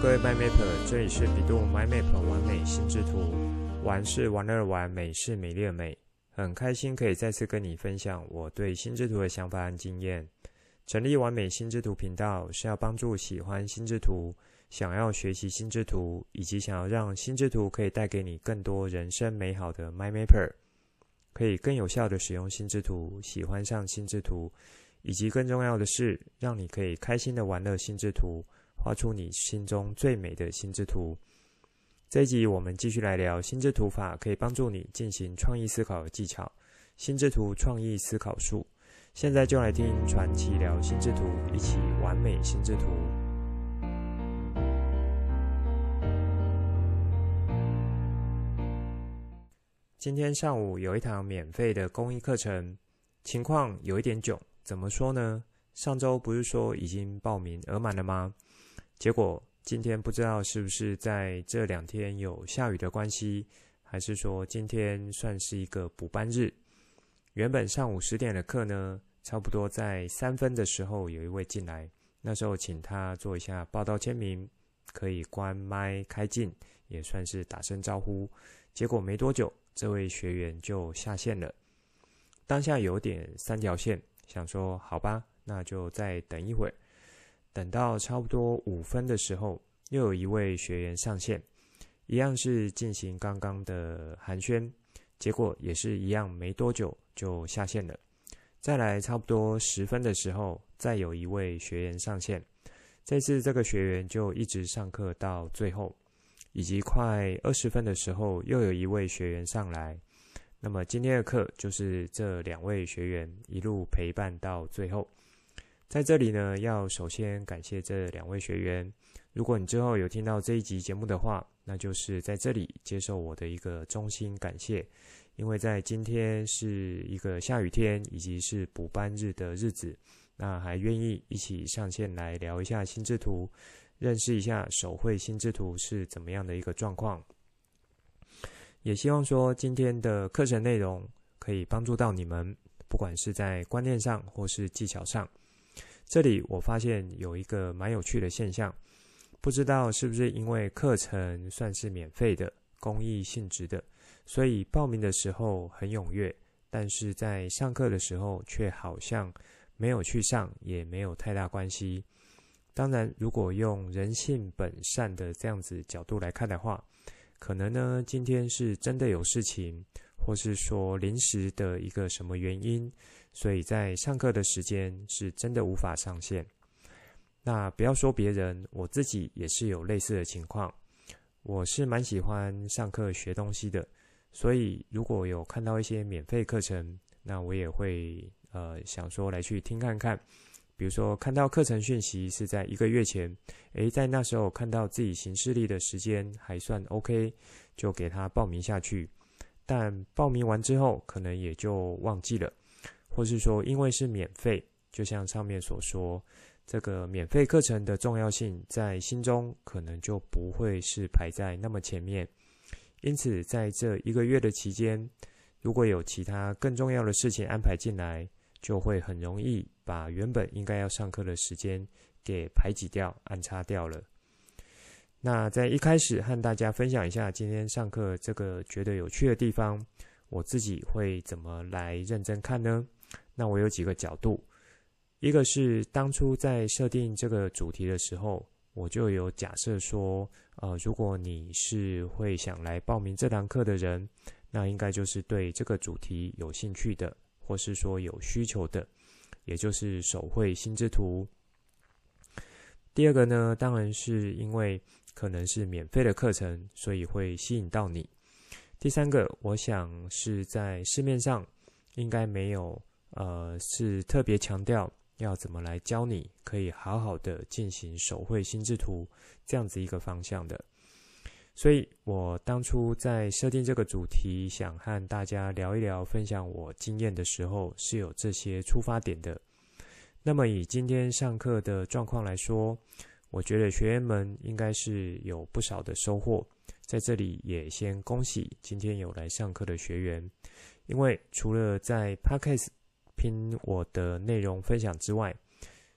各位 MyMapper，这里是比度 My Map 完美心智图，玩是玩乐玩，美是美丽的美，很开心可以再次跟你分享我对心智图的想法和经验。成立完美心智图频道是要帮助喜欢心智图、想要学习心智图，以及想要让心智图可以带给你更多人生美好的 MyMapper，可以更有效的使用心智图，喜欢上心智图，以及更重要的是，让你可以开心的玩乐心智图。画出你心中最美的心智图。这一集我们继续来聊心智图法，可以帮助你进行创意思考的技巧。心智图创意思考术。现在就来听传奇聊心智图，一起完美心智图。今天上午有一堂免费的公益课程，情况有一点囧。怎么说呢？上周不是说已经报名额满了吗？结果今天不知道是不是在这两天有下雨的关系，还是说今天算是一个补班日。原本上午十点的课呢，差不多在三分的时候有一位进来，那时候请他做一下报道签名，可以关麦开镜，也算是打声招呼。结果没多久，这位学员就下线了。当下有点三条线，想说好吧，那就再等一会儿。等到差不多五分的时候，又有一位学员上线，一样是进行刚刚的寒暄，结果也是一样，没多久就下线了。再来差不多十分的时候，再有一位学员上线，这次这个学员就一直上课到最后，以及快二十分的时候，又有一位学员上来。那么今天的课就是这两位学员一路陪伴到最后。在这里呢，要首先感谢这两位学员。如果你之后有听到这一集节目的话，那就是在这里接受我的一个衷心感谢。因为在今天是一个下雨天，以及是补班日的日子，那还愿意一起上线来聊一下心智图，认识一下手绘心智图是怎么样的一个状况。也希望说今天的课程内容可以帮助到你们，不管是在观念上或是技巧上。这里我发现有一个蛮有趣的现象，不知道是不是因为课程算是免费的、公益性质的，所以报名的时候很踊跃，但是在上课的时候却好像没有去上，也没有太大关系。当然，如果用人性本善的这样子角度来看的话，可能呢今天是真的有事情，或是说临时的一个什么原因。所以在上课的时间是真的无法上线。那不要说别人，我自己也是有类似的情况。我是蛮喜欢上课学东西的，所以如果有看到一些免费课程，那我也会呃想说来去听看看。比如说看到课程讯息是在一个月前，诶，在那时候看到自己行事历的时间还算 OK，就给他报名下去。但报名完之后，可能也就忘记了。或是说，因为是免费，就像上面所说，这个免费课程的重要性在心中可能就不会是排在那么前面。因此，在这一个月的期间，如果有其他更重要的事情安排进来，就会很容易把原本应该要上课的时间给排挤掉、安插掉了。那在一开始和大家分享一下今天上课这个觉得有趣的地方，我自己会怎么来认真看呢？那我有几个角度，一个是当初在设定这个主题的时候，我就有假设说，呃，如果你是会想来报名这堂课的人，那应该就是对这个主题有兴趣的，或是说有需求的，也就是手绘心智图。第二个呢，当然是因为可能是免费的课程，所以会吸引到你。第三个，我想是在市面上应该没有。呃，是特别强调要怎么来教你，可以好好的进行手绘心智图这样子一个方向的。所以我当初在设定这个主题，想和大家聊一聊，分享我经验的时候，是有这些出发点的。那么以今天上课的状况来说，我觉得学员们应该是有不少的收获。在这里也先恭喜今天有来上课的学员，因为除了在 Podcast 拼我的内容分享之外，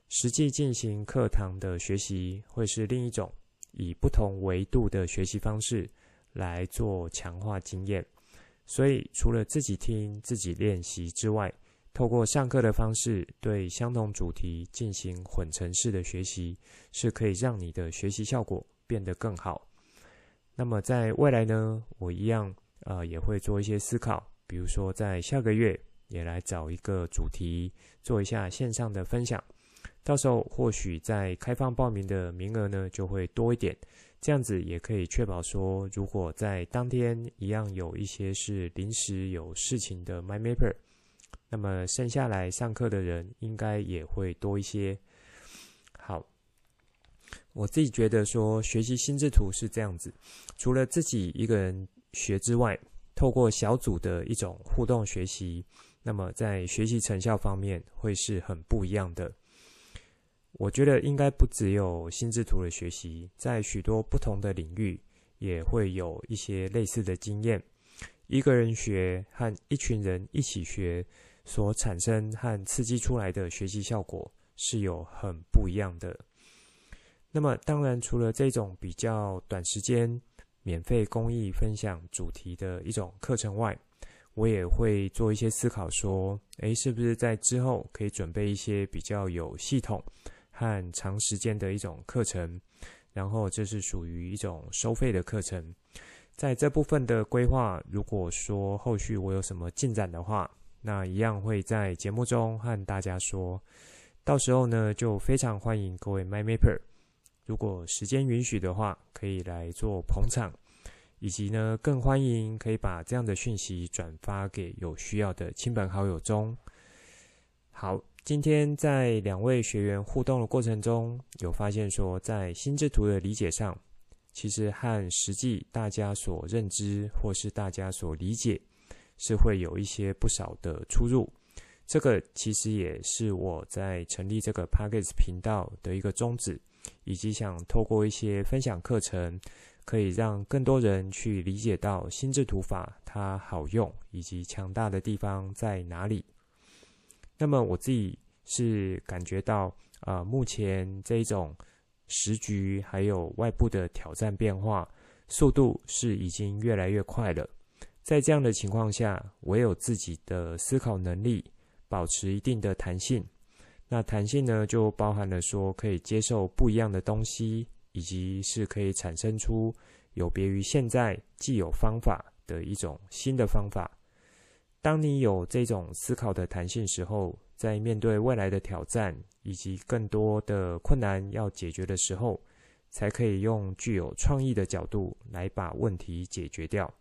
实际进行课堂的学习会是另一种，以不同维度的学习方式来做强化经验。所以，除了自己听、自己练习之外，透过上课的方式对相同主题进行混成式的学习，是可以让你的学习效果变得更好。那么，在未来呢，我一样呃也会做一些思考，比如说在下个月也来找一个主题做一下线上的分享，到时候或许在开放报名的名额呢就会多一点。这样子也可以确保说，如果在当天一样有一些是临时有事情的 mymaper 那么剩下来上课的人应该也会多一些。好，我自己觉得说学习心智图是这样子，除了自己一个人学之外，透过小组的一种互动学习，那么在学习成效方面会是很不一样的。我觉得应该不只有心智图的学习，在许多不同的领域也会有一些类似的经验。一个人学和一群人一起学所产生和刺激出来的学习效果是有很不一样的。那么，当然除了这种比较短时间免费公益分享主题的一种课程外，我也会做一些思考，说，诶，是不是在之后可以准备一些比较有系统。和长时间的一种课程，然后这是属于一种收费的课程。在这部分的规划，如果说后续我有什么进展的话，那一样会在节目中和大家说。到时候呢，就非常欢迎各位 MyMapper，如果时间允许的话，可以来做捧场，以及呢，更欢迎可以把这样的讯息转发给有需要的亲朋好友中。好。今天在两位学员互动的过程中，有发现说，在心智图的理解上，其实和实际大家所认知或是大家所理解，是会有一些不少的出入。这个其实也是我在成立这个 Pockets 频道的一个宗旨，以及想透过一些分享课程，可以让更多人去理解到心智图法它好用以及强大的地方在哪里。那么我自己是感觉到，呃，目前这种时局还有外部的挑战变化速度是已经越来越快了。在这样的情况下，唯有自己的思考能力保持一定的弹性。那弹性呢，就包含了说可以接受不一样的东西，以及是可以产生出有别于现在既有方法的一种新的方法。当你有这种思考的弹性时候，在面对未来的挑战以及更多的困难要解决的时候，才可以用具有创意的角度来把问题解决掉。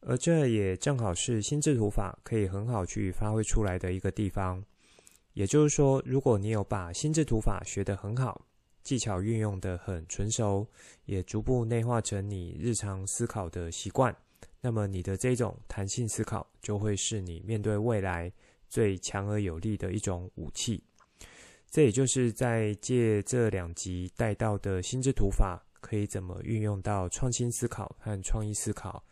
而这也正好是心智图法可以很好去发挥出来的一个地方。也就是说，如果你有把心智图法学得很好，技巧运用得很纯熟，也逐步内化成你日常思考的习惯。那么你的这种弹性思考就会是你面对未来最强而有力的一种武器。这也就是在借这两集带到的心智图法，可以怎么运用到创新思考和创意思考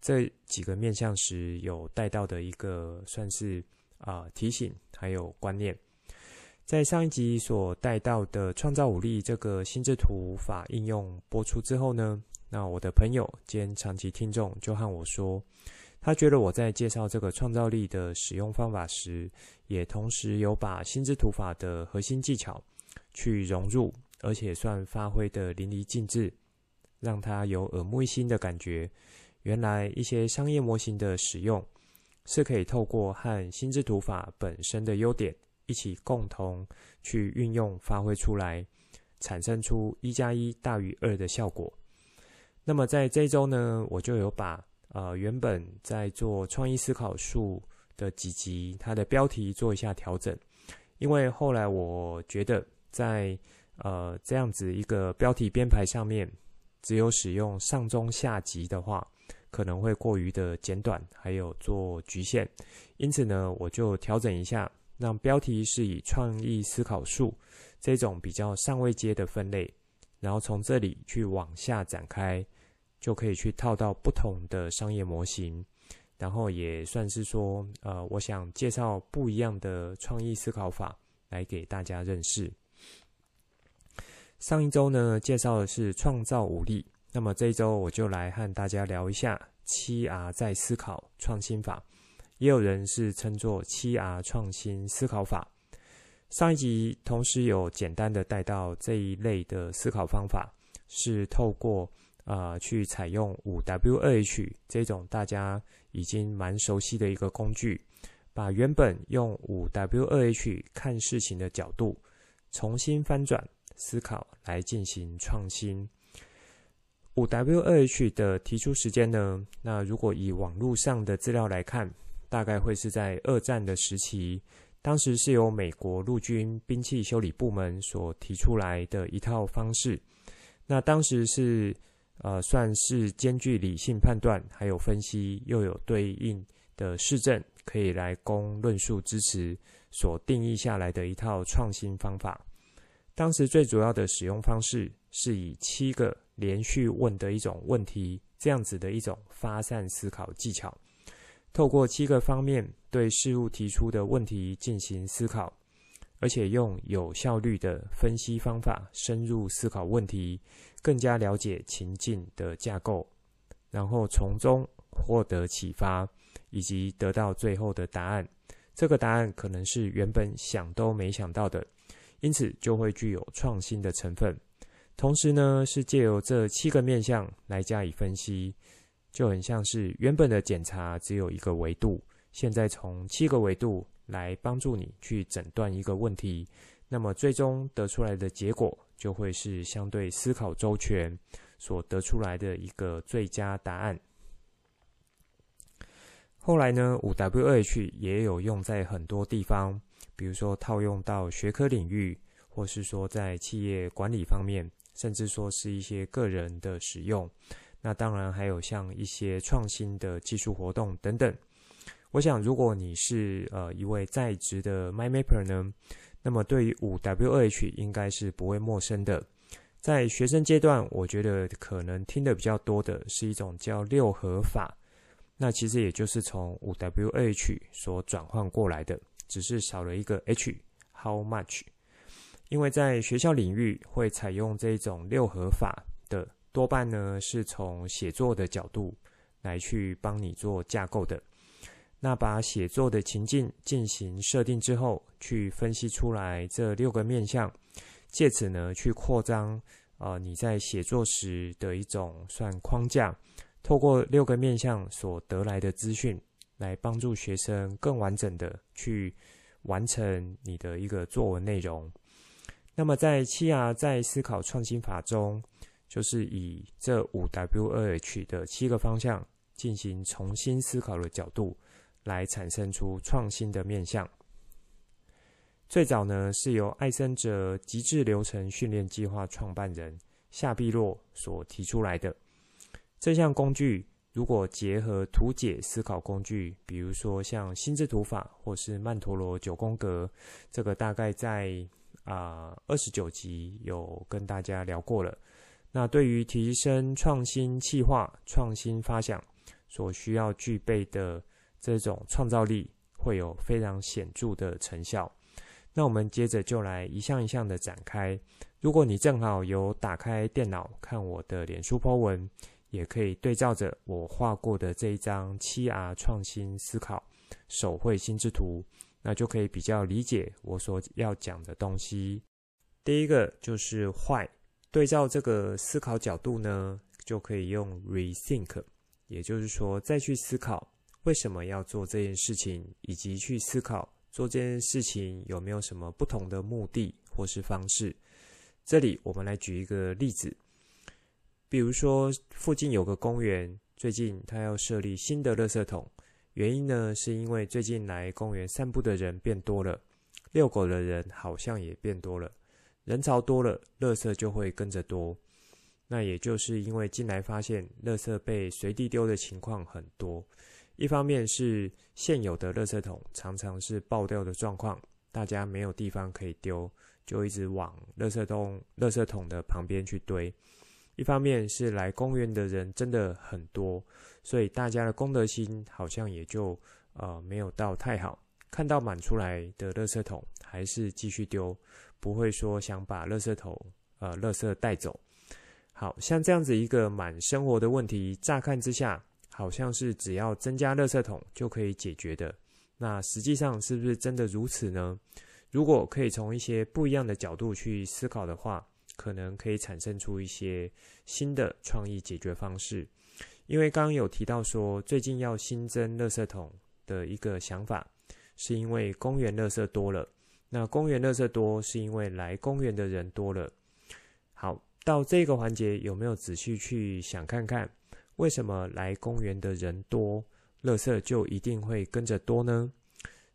这几个面向时，有带到的一个算是啊、提醒还有观念。在上一集所带到的创造五力这个心智图法应用播出之后呢，那我的朋友兼长期听众就和我说，他觉得我在介绍这个创造力的使用方法时，也同时有把心智图法的核心技巧去融入，而且算发挥得淋漓尽致，让他有耳目一新的感觉。原来一些商业模型的使用是可以透过和心智图法本身的优点一起共同去运用发挥出来，产生出一加一大于二的效果。那么在这周呢，我就有把呃原本在做创意思考术的几集，它的标题做一下调整，因为后来我觉得在呃这样子一个标题编排上面，只有使用上中下集的话，可能会过于的简短，还有做局限，因此呢，我就调整一下，那标题是以创意思考术这种比较上位阶的分类。然后从这里去往下展开，就可以去套到不同的商业模型，然后也算是说，呃，我想介绍不一样的创意思考法来给大家认识。上一周呢，介绍的是创造五力，那么这一周我就来和大家聊一下七 R 在思考创新法，也有人是称作七 R 创新思考法。上一集同时有简单的带到这一类的思考方法，是透过啊、去采用五 W 二 H 这种大家已经蛮熟悉的一个工具，把原本用五 W 二 H 看事情的角度重新翻转。思考来进行创新。五 W 二 H 的提出时间呢？那如果以网络上的资料来看，大概会是在二战的时期，当时是由美国陆军兵器修理部门所提出来的一套方式。那当时是呃，算是兼具理性判断，还有分析，又有对应的事证，可以来供论述支持所定义下来的一套创新方法。当时最主要的使用方式是以七个连续问的一种问题，这样子的一种发散思考技巧，透过七个方面对事物提出的问题进行思考，而且用有效率的分析方法深入思考问题，更加了解情境的架构，然后从中获得启发，以及得到最后的答案。这个答案可能是原本想都没想到的。因此就会具有创新的成分，同时呢，是借由这七个面向来加以分析，就很像是原本的检查只有一个维度，现在从七个维度来帮助你去诊断一个问题，那么最终得出来的结果就会是相对思考周全所得出来的一个最佳答案。后来呢，五 W H 也有用在很多地方。比如说套用到学科领域，或是说在企业管理方面，甚至说是一些个人的使用。那当然还有像一些创新的技术活动等等。我想，如果你是呃一位在职的 MindMapper 呢，那么对于五 WH 应该是不会陌生的。在学生阶段，我觉得可能听得比较多的是一种叫六合法，那其实也就是从五 WH 所转换过来的。只是少了一个 H，How much？因为在学校领域会采用这种六合法的，多半呢是从写作的角度来去帮你做架构的。那把写作的情境进行设定之后，去分析出来这六个面向，借此呢去扩张呃你在写作时的一种算框架，透过六个面向所得来的资讯。来帮助学生更完整的去完成你的一个作文内容。那么在七 R 再思考创新法中，就是以这五 W 二 H 的七个方向进行重新思考的角度，来产生出创新的面向。最早呢是由艾森哲极致流程训练计划创办人夏碧洛所提出来的这项工具。如果结合图解思考工具，比如说像心智图法或是曼陀罗九宫格，这个大概在啊二十九集有跟大家聊过了。那对于提升创新企划、创新发想所需要具备的这种创造力，会有非常显著的成效。那我们接着就来一项一项的展开。如果你正好有打开电脑看我的脸书 po 文。也可以对照着我画过的这一张七 R 创新思考手绘心智图，那就可以比较理解我所要讲的东西。第一个就是坏，对照这个思考角度呢，就可以用 rethink，也就是说再去思考为什么要做这件事情，以及去思考做这件事情有没有什么不同的目的或是方式。这里我们来举一个例子。比如说，附近有个公园，最近他要设立新的垃圾桶，原因呢，是因为最近来公园散步的人变多了，遛狗的人好像也变多了，人潮多了，垃圾就会跟着多。那也就是因为进来发现，垃圾被随地丢的情况很多，一方面是现有的垃圾桶常常是爆掉的状况，大家没有地方可以丢，就一直往垃圾桶、垃圾桶的旁边去堆。一方面是来公园的人真的很多，所以大家的公德心好像也就呃没有到太好。看到满出来的垃圾桶，还是继续丢，不会说想把垃圾桶呃垃圾带走。好像这样子一个满生活的问题，乍看之下好像是只要增加垃圾桶就可以解决的。那实际上是不是真的如此呢？如果可以从一些不一样的角度去思考的话，可能可以产生出一些新的创意解决方式。因为刚刚有提到说，最近要新增垃圾桶的一个想法，是因为公园垃圾多了。那公园垃圾多，是因为来公园的人多了。好。到这个环节，有没有仔细去想看看，为什么来公园的人多，垃圾就一定会跟着多呢？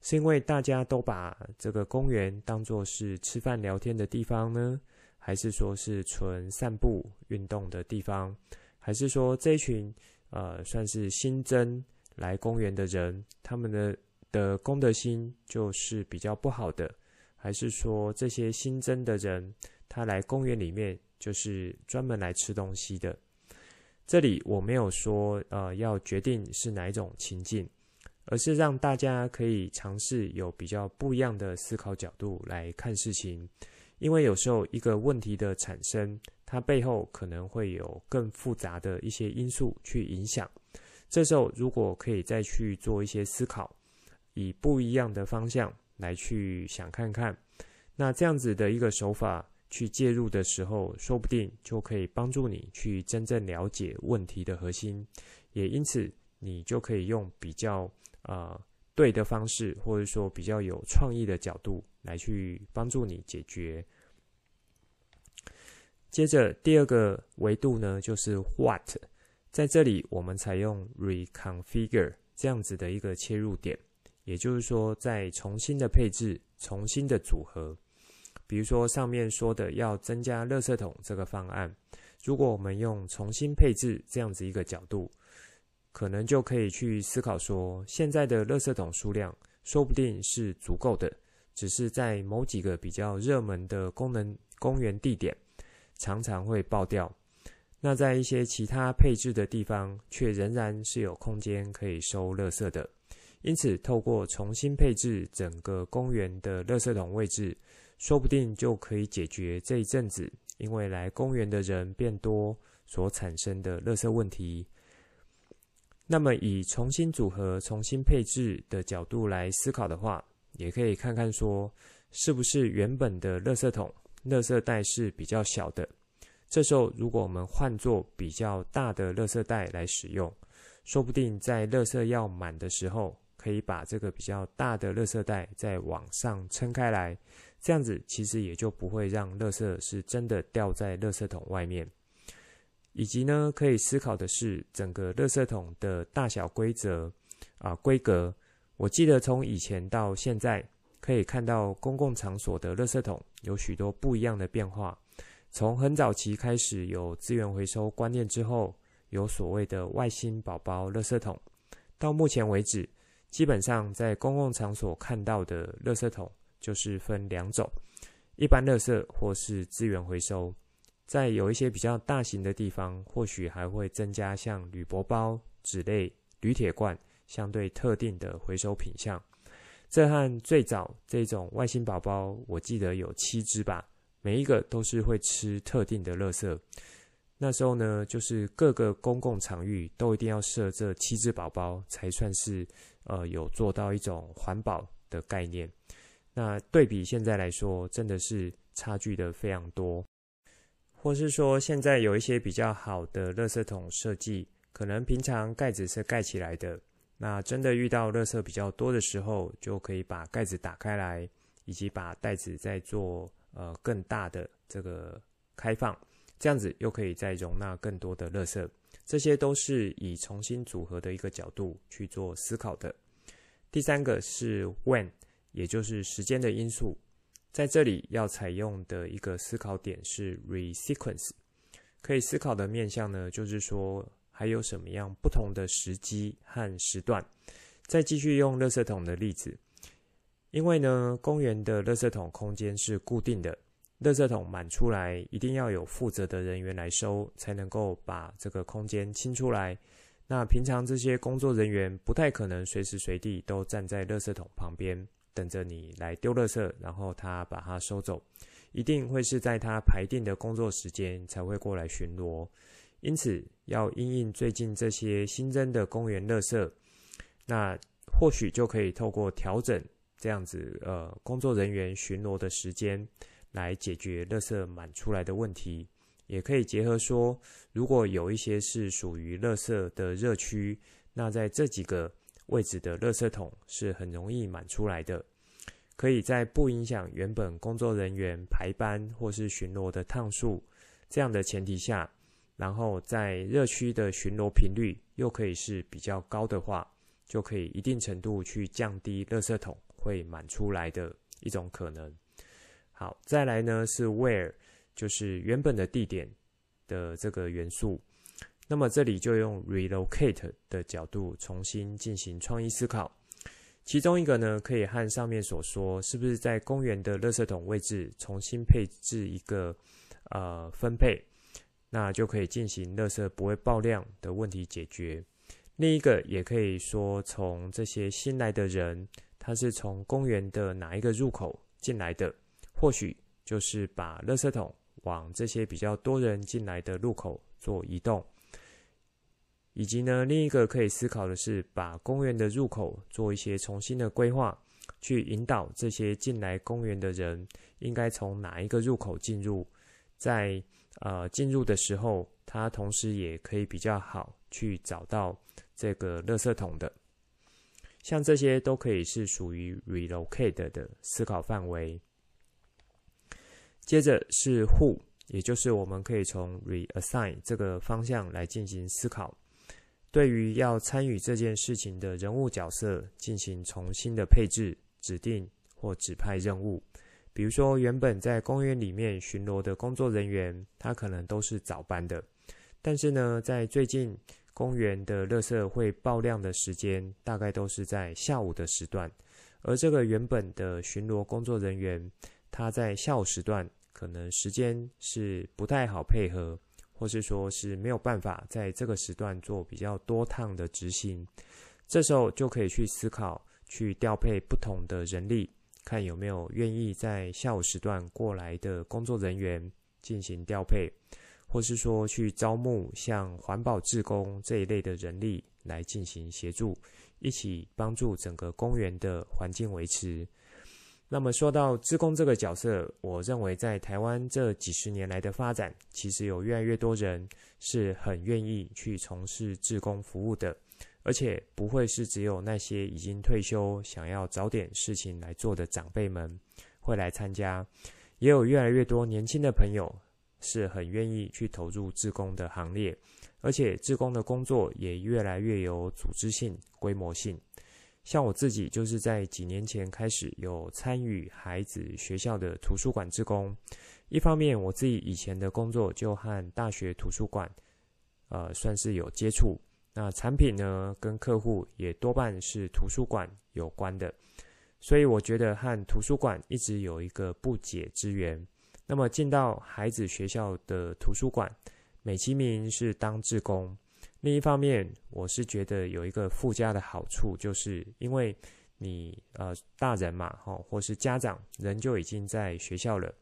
是因为大家都把这个公园当作是吃饭聊天的地方呢？还是说是纯散步运动的地方？还是说这一群呃算是新增来公园的人，他们的的公德心就是比较不好的？还是说这些新增的人，他来公园里面？就是专门来吃东西的。这里我没有说，呃，要决定是哪一种情境，而是让大家可以尝试有比较不一样的思考角度来看事情。因为有时候一个问题的产生，它背后可能会有更复杂的一些因素去影响。这时候如果可以再去做一些思考，以不一样的方向来去想看看，那这样子的一个手法。去介入的时候，说不定就可以帮助你去真正了解问题的核心，也因此你就可以用比较呃对的方式，或者说比较有创意的角度来去帮助你解决。接着第二个维度呢，就是 What，在这里我们采用 Reconfigure 这样子的一个切入点，也就是说，在重新的配置、重新的组合。比如说上面说的要增加垃圾桶这个方案，如果我们用重新配置这样子一个角度，可能就可以去思考说，现在的垃圾桶数量说不定是足够的，只是在某几个比较热门的功能公园地点，常常会爆掉。那在一些其他配置的地方，却仍然是有空间可以收垃圾的。因此，透过重新配置整个公园的垃圾桶位置。说不定就可以解决这一阵子因为来公园的人变多所产生的垃圾问题。那么，以重新组合、重新配置的角度来思考的话，也可以看看说，是不是原本的垃圾桶、垃圾袋是比较小的。这时候，如果我们换作比较大的垃圾袋来使用，说不定在垃圾要满的时候，可以把这个比较大的垃圾袋再往上撑开来。这样子其实也就不会让垃圾是真的掉在垃圾桶外面，以及呢，可以思考的是整个垃圾桶的大小规则啊规格。我记得从以前到现在，可以看到公共场所的垃圾桶有许多不一样的变化。从很早期开始有资源回收观念之后，有所谓的外星宝宝垃圾桶，到目前为止，基本上在公共场所看到的垃圾桶。就是分两种，一般垃圾或是资源回收。在有一些比较大型的地方，或许还会增加像铝箔包、纸类、铝铁罐相对特定的回收品项。这和最早这种外星宝宝，我记得有七只吧，每一个都是会吃特定的垃圾。那时候呢，就是各个公共场域都一定要设这七只宝宝，才算是呃有做到一种环保的概念。那对比现在来说，真的是差距的非常多。或是说，现在有一些比较好的垃圾桶设计，可能平常盖子是盖起来的，那真的遇到垃圾比较多的时候，就可以把盖子打开来，以及把袋子再做呃更大的这个开放，这样子又可以再容纳更多的垃圾。这些都是以重新组合的一个角度去做思考的。第三个是 When。也就是时间的因素，在这里要采用的一个思考点是 resequence。可以思考的面向呢，就是说还有什么样不同的时机和时段。再继续用垃圾桶的例子，因为呢，公园的垃圾桶空间是固定的，垃圾桶满出来一定要有负责的人员来收，才能够把这个空间清出来。那平常这些工作人员不太可能随时随地都站在垃圾桶旁边。等着你来丢垃圾，然后他把它收走。一定会是在他排定的工作时间才会过来巡逻。因此，要因应最近这些新增的公园垃圾，那或许就可以透过调整这样子呃工作人员巡逻的时间，来解决垃圾满出来的问题。也可以结合说，如果有一些是属于垃圾的热区，那在这几个位置的垃圾桶是很容易满出来的，可以在不影响原本工作人员排班或是巡逻的趟数这样的前提下。然后在热区的巡逻频率又可以是比较高的话，就可以一定程度去降低垃圾桶会满出来的一种可能。好，再来呢是 where，就是原本的地点的这个元素。那么这里就用 relocate 的角度重新进行创意思考。其中一个呢，可以和上面所说，是不是在公园的垃圾桶位置重新配置一个呃分配。那就可以进行垃圾不会爆量的问题解决。另一个也可以说，从这些新来的人，他是从公园的哪一个入口进来的，或许就是把垃圾桶往这些比较多人进来的路口做移动。以及呢，另一个可以思考的是，把公园的入口做一些重新的规划，去引导这些进来公园的人应该从哪一个入口进入，在。呃，进入的时候，它同时也可以比较好去找到这个垃圾桶的。像这些都可以是属于 relocate 的思考范围。接着是 who，也就是我们可以从 reassign 这个方向来进行思考，对于要参与这件事情的人物角色进行重新的配置、指定或指派任务。比如说，原本在公园里面巡逻的工作人员，他可能都是早班的，但是呢，在最近公园的垃圾会爆量的时间，大概都是在下午的时段，而这个原本的巡逻工作人员，他在下午时段可能时间是不太好配合，或是说是没有办法在这个时段做比较多趟的执行，这时候就可以去思考，去调配不同的人力。看有没有愿意在下午时段过来的工作人员进行调配，或是说去招募像环保志工这一类的人力来进行协助，一起帮助整个公园的环境维持。那么说到志工这个角色，我认为在台湾这几十年来的发展，其实有越来越多人是很愿意去从事志工服务的。而且不会是只有那些已经退休、想要找点事情来做的长辈们会来参加，也有越来越多年轻的朋友是很愿意去投入志工的行列，而且志工的工作也越来越有组织性、规模性。像我自己就是在几年前开始有参与孩子学校的图书馆志工，一方面我自己以前的工作就和大学图书馆，呃，算是有接触。那产品呢，跟客户也多半是图书馆有关的，所以我觉得和图书馆一直有一个不解之缘。那么进到孩子学校的图书馆，美其名是当志工。另一方面，我是觉得有一个附加的好处，就是因为你呃大人嘛，哈，或是家长人就已经在学校了，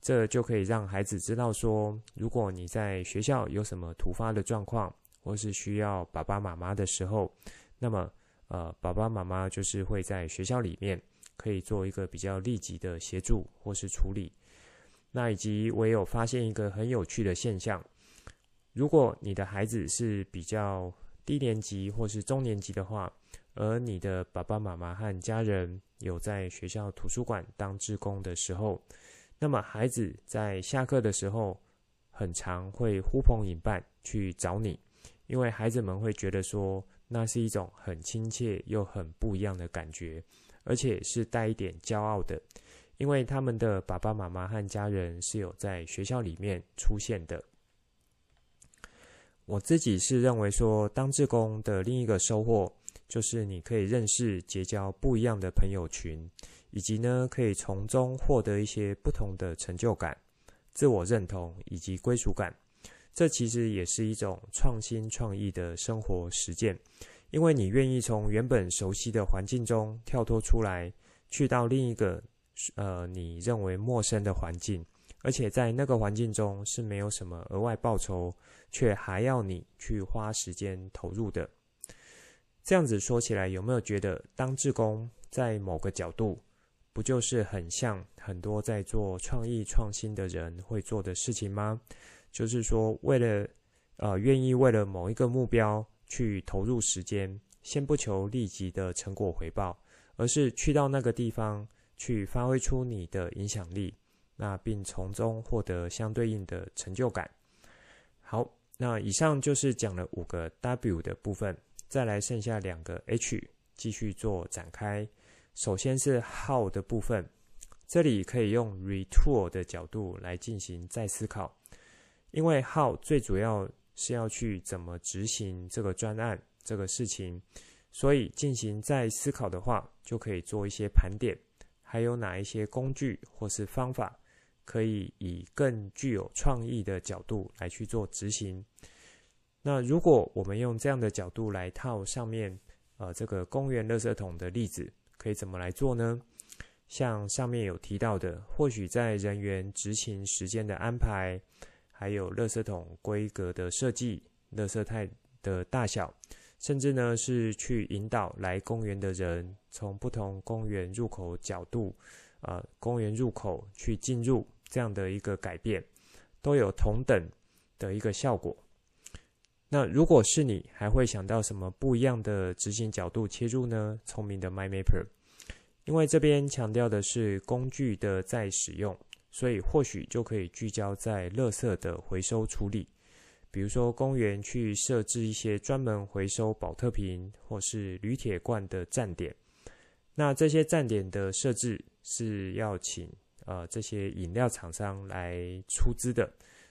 这就可以让孩子知道说，如果你在学校有什么突发的状况。或是需要爸爸妈妈的时候，那么呃，爸爸妈妈就是会在学校里面可以做一个比较立即的协助或是处理。那以及我也有发现一个很有趣的现象：如果你的孩子是比较低年级或是中年级的话，而你的爸爸妈妈和家人有在学校图书馆当志工的时候，那么孩子在下课的时候，很常会呼朋引伴去找你。因为孩子们会觉得说，那是一种很亲切又很不一样的感觉，而且是带一点骄傲的，因为他们的爸爸妈妈和家人是有在学校里面出现的。我自己是认为说，当志工的另一个收获，就是你可以认识、结交不一样的朋友群，以及呢，可以从中获得一些不同的成就感、自我认同以及归属感。这其实也是一种创新创意的生活实践，因为你愿意从原本熟悉的环境中跳脱出来，去到另一个呃你认为陌生的环境，而且在那个环境中是没有什么额外报酬，却还要你去花时间投入的。这样子说起来，有没有觉得当志工在某个角度，不就是很像很多在做创意创新的人会做的事情吗？就是说，为了呃愿意为了某一个目标去投入时间，先不求立即的成果回报，而是去到那个地方去发挥出你的影响力，那并从中获得相对应的成就感。好，那以上就是讲了五个 W 的部分。再来剩下两个 H，继续做展开。首先是 How 的部分，这里可以用 Retool 的角度来进行再思考，因为 How 最主要是要去怎么执行这个专案这个事情，所以进行再思考的话，就可以做一些盘点，还有哪一些工具或是方法，可以以更具有创意的角度来去做执行。那如果我们用这样的角度来套上面，呃，这个公园垃圾桶的例子，可以怎么来做呢？像上面有提到的，或许在人员执行时间的安排，还有垃圾桶规格的设计、垃圾袋的大小，甚至呢是去引导来公园的人，从不同公园入口角度，呃，公园入口去进入这样的一个改变，都有同等的一个效果。那如果是你，还会想到什么不一样的执行角度切入呢？聪明的 MyMapper，因为这边强调的是工具的再使用，所以或许就可以聚焦在垃圾的回收处理。比如说，公园去设置一些专门回收保特瓶或是铝铁罐的站点。那这些站点的设置是要请呃这些饮料厂商来出资的。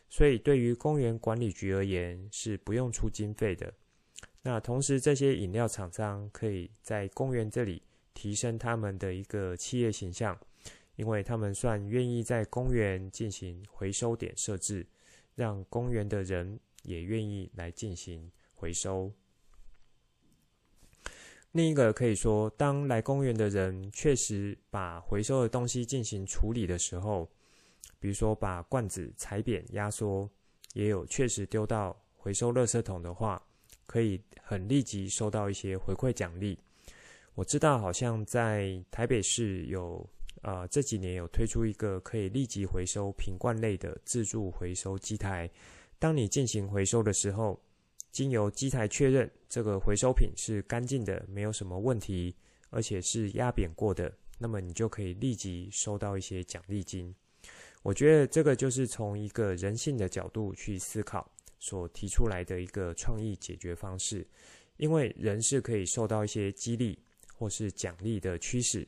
所以，对于公园管理局而言，是不用出经费的。那同时，这些饮料厂商可以在公园这里提升他们的一个企业形象，因为他们算愿意在公园进行回收点设置，让公园的人也愿意来进行回收。另一个可以说，当来公园的人确实把回收的东西进行处理的时候，比如说，把罐子踩扁压缩，也有确实丢到回收垃圾桶的话，可以很立即收到一些回馈奖励。我知道，好像在台北市有，呃，这几年有推出一个可以立即回收瓶罐类的自助回收机台。当你进行回收的时候，经由机台确认这个回收品是干净的，没有什么问题，而且是压扁过的，那么你就可以立即收到一些奖励金。我觉得这个就是从一个人性的角度去思考所提出来的一个创意解决方式，因为人是可以受到一些激励或是奖励的驱使，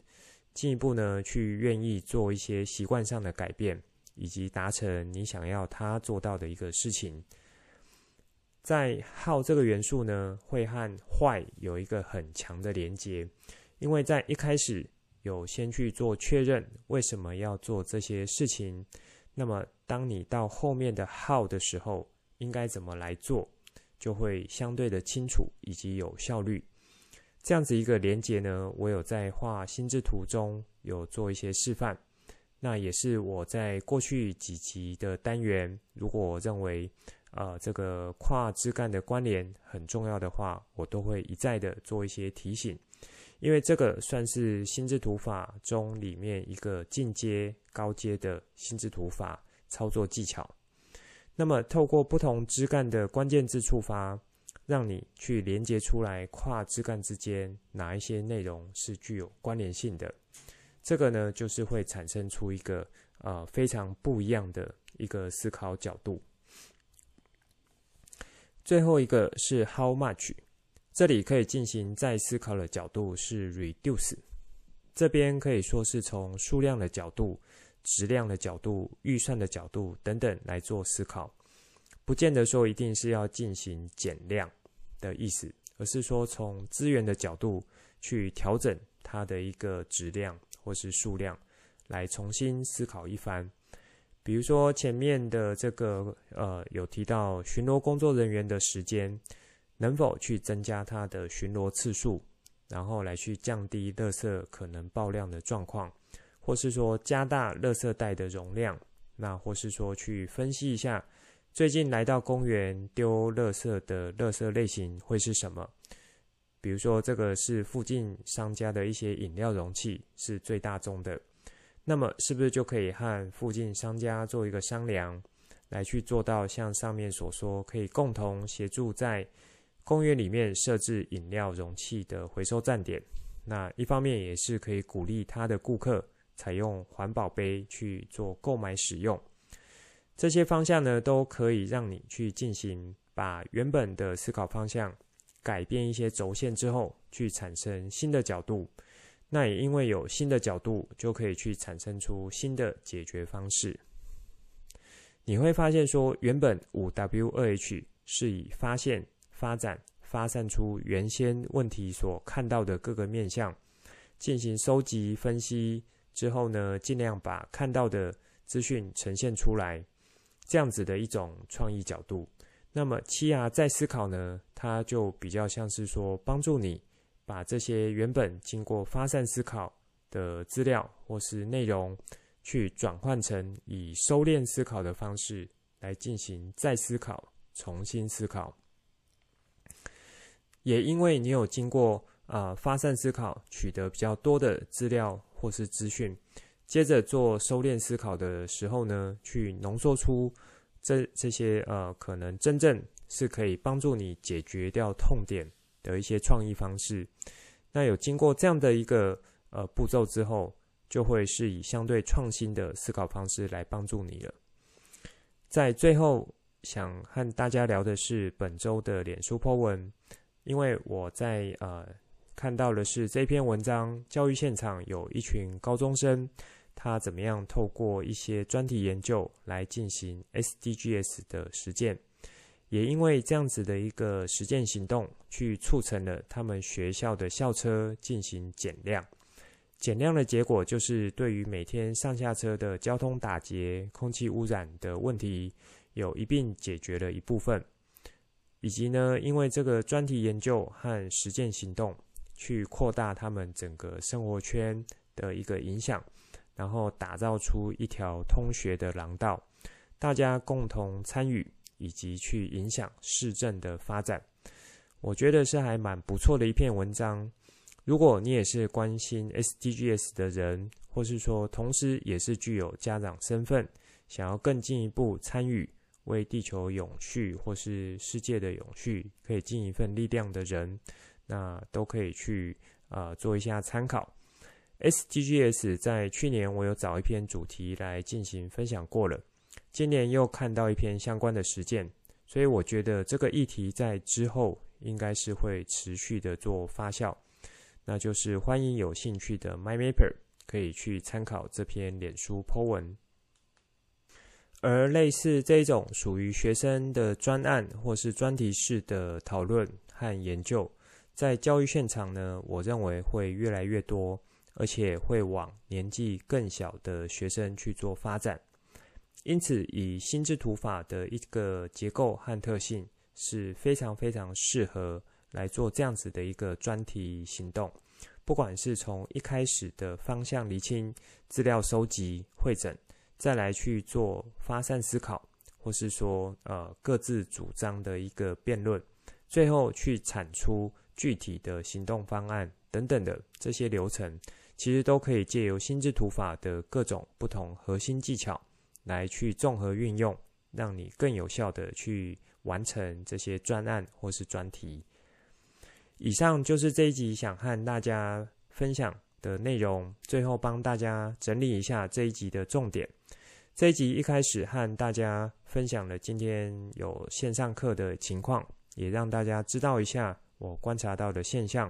进一步呢去愿意做一些习惯上的改变，以及达成你想要他做到的一个事情。在 How 这个元素呢，会和 Why 有一个很强的连接，因为在一开始。有先去做确认，为什么要做这些事情？那么，当你到后面的 how 的时候，应该怎么来做，就会相对的清楚以及有效率。这样子一个连接呢，我有在画心智图中有做一些示范。那也是我在过去几集的单元，如果认为呃这个跨枝干的关联很重要的话，我都会一再的做一些提醒。因为这个算是心智图法中里面一个进阶、高阶的心智图法操作技巧。那么，透过不同枝干的关键字触发，让你去连接出来跨枝干之间哪一些内容是具有关联性的。这个呢，就是会产生出一个呃非常不一样的一个思考角度。最后一个是 How much。这里可以进行再思考的角度是 reduce，这边可以说是从数量的角度、质量的角度、预算的角度等等来做思考，不见得说一定是要进行减量的意思，而是说从资源的角度去调整它的一个质量或是数量，来重新思考一番。比如说前面的这个呃有提到巡逻工作人员的时间。能否去增加他的巡逻次数，然后来去降低垃圾可能爆量的状况，或是说加大垃圾袋的容量，那或是说去分析一下最近来到公园丢垃圾的垃圾类型会是什么？比如说这个是附近商家的一些饮料容器是最大宗的，那么是不是就可以和附近商家做一个商量，来去做到像上面所说，可以共同协助在公园里面设置饮料容器的回收站点？那一方面也是可以鼓励他的顾客。采用环保杯去做购买使用，这些方向呢，都可以让你去进行把原本的思考方向改变一些轴线之后，去产生新的角度。那也因为有新的角度，就可以去产生出新的解决方式。你会发现说，原本五 W 二 H 是以发现、发展、发散出原先问题所看到的各个面向，进行收集分析。之后呢，尽量把看到的资讯呈现出来，这样子的一种创意角度。那么七 R 再思考呢，它就比较像是说，帮助你把这些原本经过发散思考的资料或是内容，去转换成以收敛思考的方式来进行再思考、重新思考。也因为你有经过啊、呃、发散思考，取得比较多的资料。或是资讯，接着做收敛思考的时候呢，去浓缩出这这些呃，可能真正是可以帮助你解决掉痛点的一些创意方式。那有经过这样的一个呃步骤之后，就会是以相对创新的思考方式来帮助你了。在最后，想和大家聊的是本周的脸书 po 文，因为我在呃。看到的是这篇文章，教育现场有一群高中生，他怎么样透过一些专题研究来进行 SDGs 的实践，也因为这样子的一个实践行动，去促成了他们学校的校车进行减量。减量的结果就是对于每天上下车的交通打结、空气污染的问题，有一并解决了一部分，以及呢，因为这个专题研究和实践行动。去扩大他们整个生活圈的一个影响，然后打造出一条通学的廊道，大家共同参与以及去影响市政的发展。我觉得是还蛮不错的一篇文章。如果你也是关心 SDGs 的人，或是说同时也是具有家长身份，想要更进一步参与为地球永续或是世界的永续可以尽一份力量的人。那都可以去啊、呃、做一下参考。SDGs 在去年我有找一篇主题来进行分享过了，今年又看到一篇相关的实践，所以我觉得这个议题在之后应该是会持续的做发酵。那就是欢迎有兴趣的 MyMapper 可以去参考这篇脸书 po 文。而类似这种属于学生的专案或是专题式的讨论和研究。在教育现场呢，我认为会越来越多，而且会往年纪更小的学生去做发展。因此，以心智图法的一个结构和特性是非常非常适合来做这样子的一个专题行动。不管是从一开始的方向厘清、资料收集、汇整，再来去做发散思考，或是说呃各自主张的一个辩论，最后去产出。具体的行动方案等等的这些流程，其实都可以借由心智图法的各种不同核心技巧来去综合运用，让你更有效的去完成这些专案或是专题。以上就是这一集想和大家分享的内容，最后帮大家整理一下这一集的重点。这一集一开始和大家分享了今天有线上课的情况，也让大家知道一下。我观察到的现象，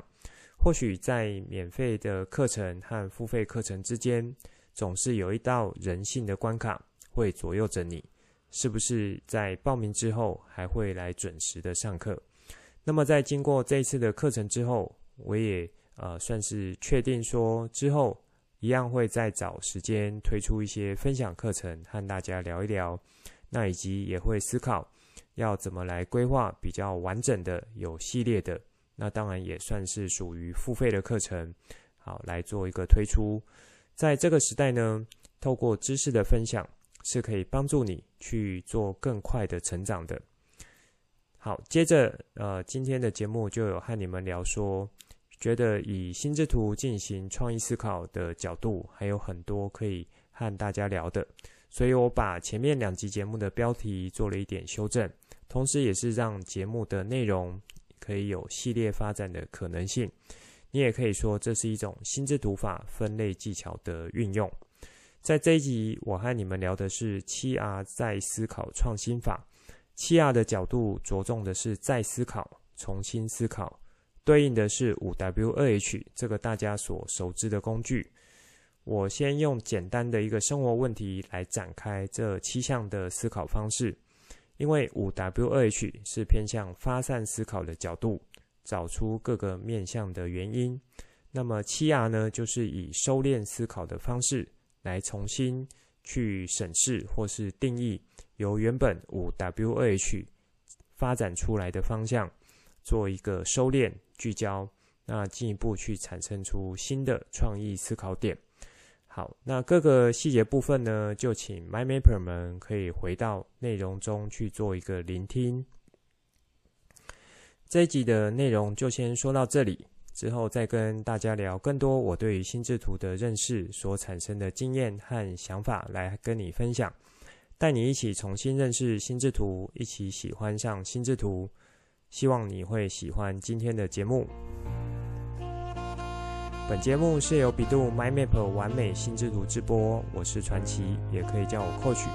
或许在免费的课程和付费课程之间，总是有一道人性的关卡会左右着你，是不是在报名之后还会来准时的上课？那么在经过这一次的课程之后，我也呃算是确定说，之后一样会再找时间推出一些分享课程和大家聊一聊，那以及也会思考。要怎么来规划比较完整的、有系列的？那当然也算是属于付费的课程，好来做一个推出。在这个时代呢，透过知识的分享，是可以帮助你去做更快的成长的。好，接着呃，今天的节目就有和你们聊说，觉得以心智图进行创意思考的角度，还有很多可以和大家聊的，所以我把前面两集节目的标题做了一点修正，同时也是让节目的内容可以有系列发展的可能性。你也可以说，这是一种心智图法分类技巧的运用。在这一集，我和你们聊的是七 R 再思考创新法。七 R 的角度着重的是再思考、重新思考，对应的是五 W 二 H 这个大家所熟知的工具。我先用简单的一个生活问题来展开这七项的思考方式，因为五 W 二 H 是偏向发散思考的角度。找出各个面向的原因，那么七 R 呢，就是以收敛思考的方式来重新去审视或是定义由原本五 W 二 H 发展出来的方向，做一个收敛聚焦，那进一步去产生出新的创意思考点。好，那各个细节部分呢，就请 MyMapper 们可以回到内容中去做一个聆听。这一集的内容就先说到这里，之后再跟大家聊更多我对于心智图的认识所产生的经验和想法，来跟你分享，带你一起重新认识心智图，一起喜欢上心智图。希望你会喜欢今天的节目。本节目是由 bEDU MyMap 完美心智图直播，我是传奇，也可以叫我 Coach。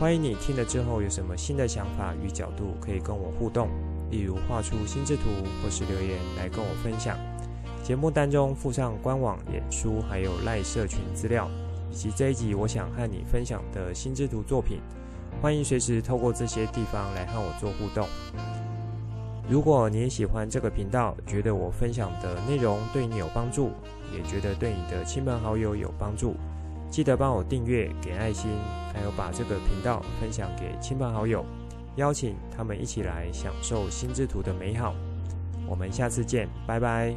欢迎你听了之后有什么新的想法与角度，可以跟我互动。例如画出心智图，或是留言来跟我分享。节目单中附上官网、脸书，还有赖社群资料，以及这一集我想和你分享的心智图作品。欢迎随时透过这些地方来和我做互动。如果你也喜欢这个频道，觉得我分享的内容对你有帮助，也觉得对你的亲朋好友有帮助，记得帮我订阅、给爱心，还有把这个频道分享给亲朋好友。邀请他们一起来享受心智图的美好。我们下次见，拜拜。